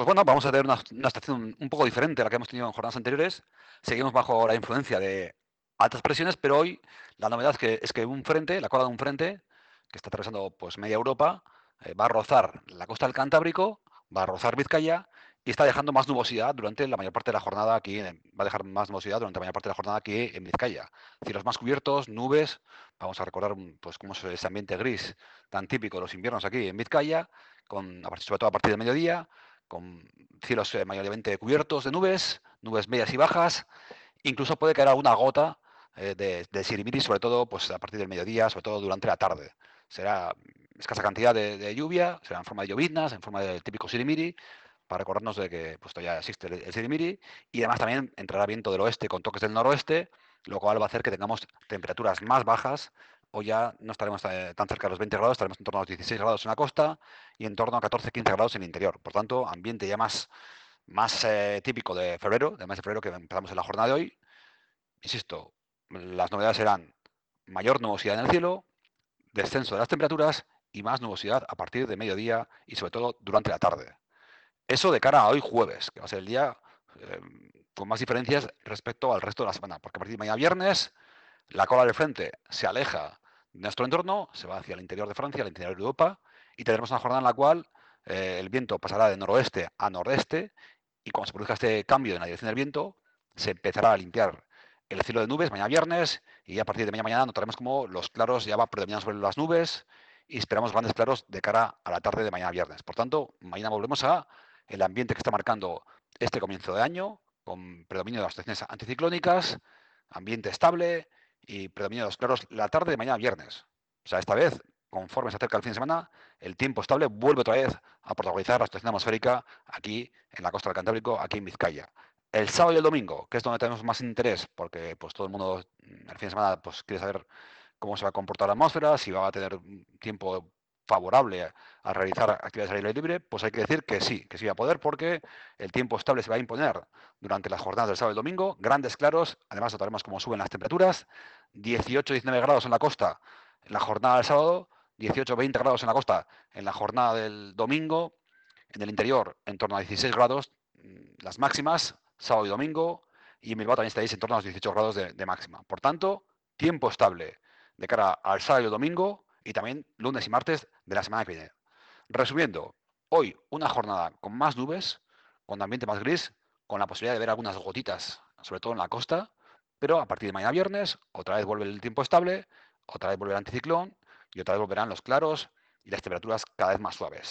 Pues bueno, vamos a tener una, una estación un poco diferente a la que hemos tenido en jornadas anteriores. Seguimos bajo la influencia de altas presiones, pero hoy la novedad es que, un frente, la cola de un frente, que está atravesando pues media Europa, eh, va a rozar la costa del Cantábrico, va a rozar Vizcaya y está dejando más nubosidad durante la mayor parte de la jornada aquí, va a dejar más nubosidad durante la mayor parte de la jornada aquí en Vizcaya. Cielos más cubiertos, nubes, vamos a recordar mm, pues cómo es ese ambiente gris tan típico de los inviernos aquí en Vizcaya, con, sobre todo a partir del mediodía, con cielos eh, mayormente cubiertos de nubes, nubes medias y bajas, incluso puede caer alguna gota eh, de, de sirimiri, sobre todo pues, a partir del mediodía, sobre todo durante la tarde. Será escasa cantidad de, lluvia, será en forma de lloviznas, en forma del típico sirimiri, para recordarnos de que pues, todavía existe el sirimiri, y además también entrará viento del oeste con toques del noroeste, lo cual va a hacer que tengamos temperaturas más bajas, o ya no estaremos eh, tan cerca de los 20 grados, estaremos en torno a los 16 grados en la costa y en torno a 14-15 grados en el interior. Por tanto, ambiente ya más, más eh, típico de febrero, del mes de febrero que empezamos en la jornada de hoy. Insisto, las novedades serán mayor nubosidad en el cielo, descenso de las temperaturas y más nubosidad a partir de mediodía y sobre todo durante la tarde. Eso de cara a hoy jueves, que va a ser el día eh, con más diferencias respecto al resto de la semana, porque a partir de mañana viernes la cola del frente se aleja de nuestro entorno, se va hacia el interior de Francia, al interior de Europa, y tendremos una jornada en la cual eh, el viento pasará de noroeste a nordeste, y cuando se produzca este cambio en la dirección del viento, se empezará a limpiar el cielo de nubes mañana viernes, y a partir de mañana, mañana notaremos como los claros ya van predominando sobre las nubes, y esperamos grandes claros de cara a la tarde de mañana viernes. Por tanto, mañana volvemos a el ambiente que está marcando este comienzo de año, con predominio de las estaciones anticiclónicas, ambiente estable y predominio los claros la tarde de mañana viernes. O sea, esta vez, conforme se acerca el fin de semana, el tiempo estable vuelve otra vez a protagonizar la situación atmosférica aquí en la costa del Cantábrico, aquí en Vizcaya. El sábado y el domingo, que es donde tenemos más interés, porque pues todo el mundo el fin de semana pues quiere saber cómo se va a comportar la atmósfera, si va a tener tiempo favorable a, realizar actividades al aire libre, pues hay que decir que sí, que sí va a poder porque el tiempo estable se va a imponer durante las jornadas del sábado y domingo, grandes claros, además notaremos cómo suben las temperaturas, 18-19 grados en la costa en la jornada del sábado, 18-20 grados en la costa en la jornada del domingo, en el interior en torno a 16 grados, las máximas, sábado y domingo, y en Bilbao también estáis en torno a los 18 grados de, de máxima. Por tanto, tiempo estable de cara al sábado y domingo, y también lunes y martes de la semana que viene. Resumiendo, hoy una jornada con más nubes, con ambiente más gris, con la posibilidad de ver algunas gotitas, sobre todo en la costa, pero a partir de mañana viernes otra vez vuelve el tiempo estable, otra vez vuelve el anticiclón y otra vez volverán los claros y las temperaturas cada vez más suaves.